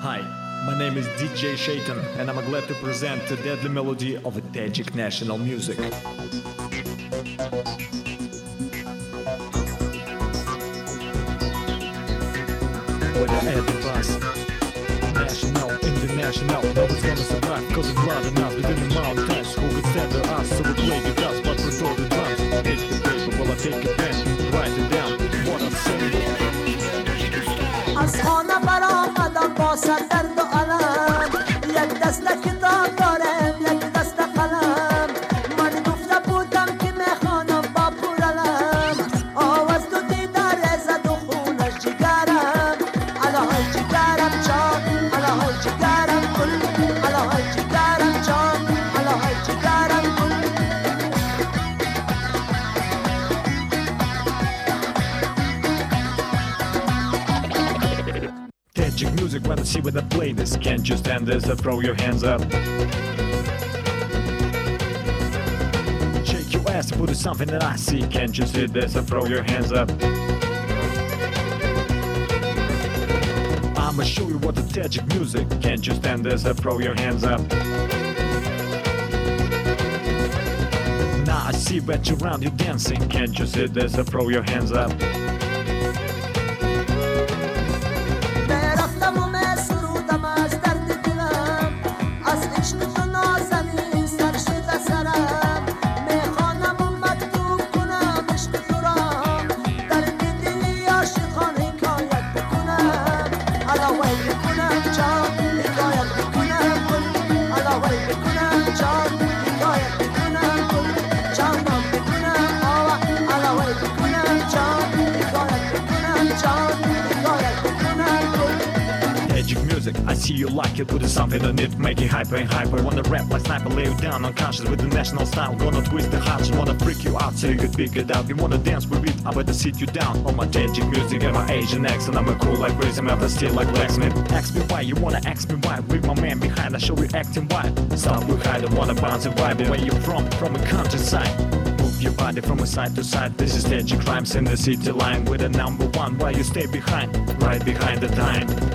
Hi, my name is DJ Shaitan, and I'm glad to present the deadly melody of Tajik national music. With the air bus, national, international, nobody's gonna survive cause it's blood enough within the mountains. Who could stand to us? So we play the dust, but control the drums. Take the paper, while I take a pen, senden do alam Yek destek da dare Music, wanna see when I play this? Can't you stand this? So throw your hands up. Shake your ass, put it something that I see. Can't you see this? So throw your hands up. I'ma show you what the Tajik music. Can't you stand this? So throw your hands up. Now I see that you're around, you dancing. Can't you see this? So throw your hands up. 为了不能你 see you like it, put it something on it, make it hyper and hyper. Wanna rap like sniper, lay you down unconscious with the national style. Gonna twist the hearts, wanna freak you out so you could pick it out. You wanna dance with it, I better sit you down. On my Magic music and my Asian accent, I'm a cool like crazy, I'm the still like blacksmith. Ask me why, you wanna ask me why? With my man behind, I show you acting why. Stop with high, don't wanna bounce and vibe. Where you from? From a countryside. Move your body from a side to side. This is Magic Crimes in the city line with a number one. Why you stay behind? Right behind the time.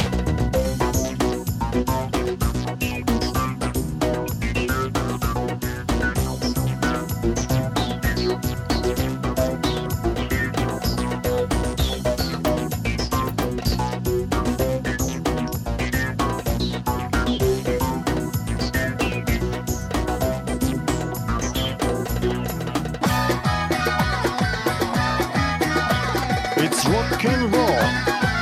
It's rock and roll.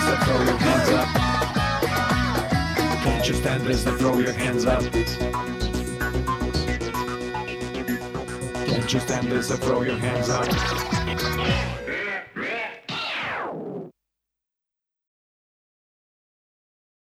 This? So throw your hands up. Can't you stand this? So throw your hands up. Can't you stand this? So throw your hands up.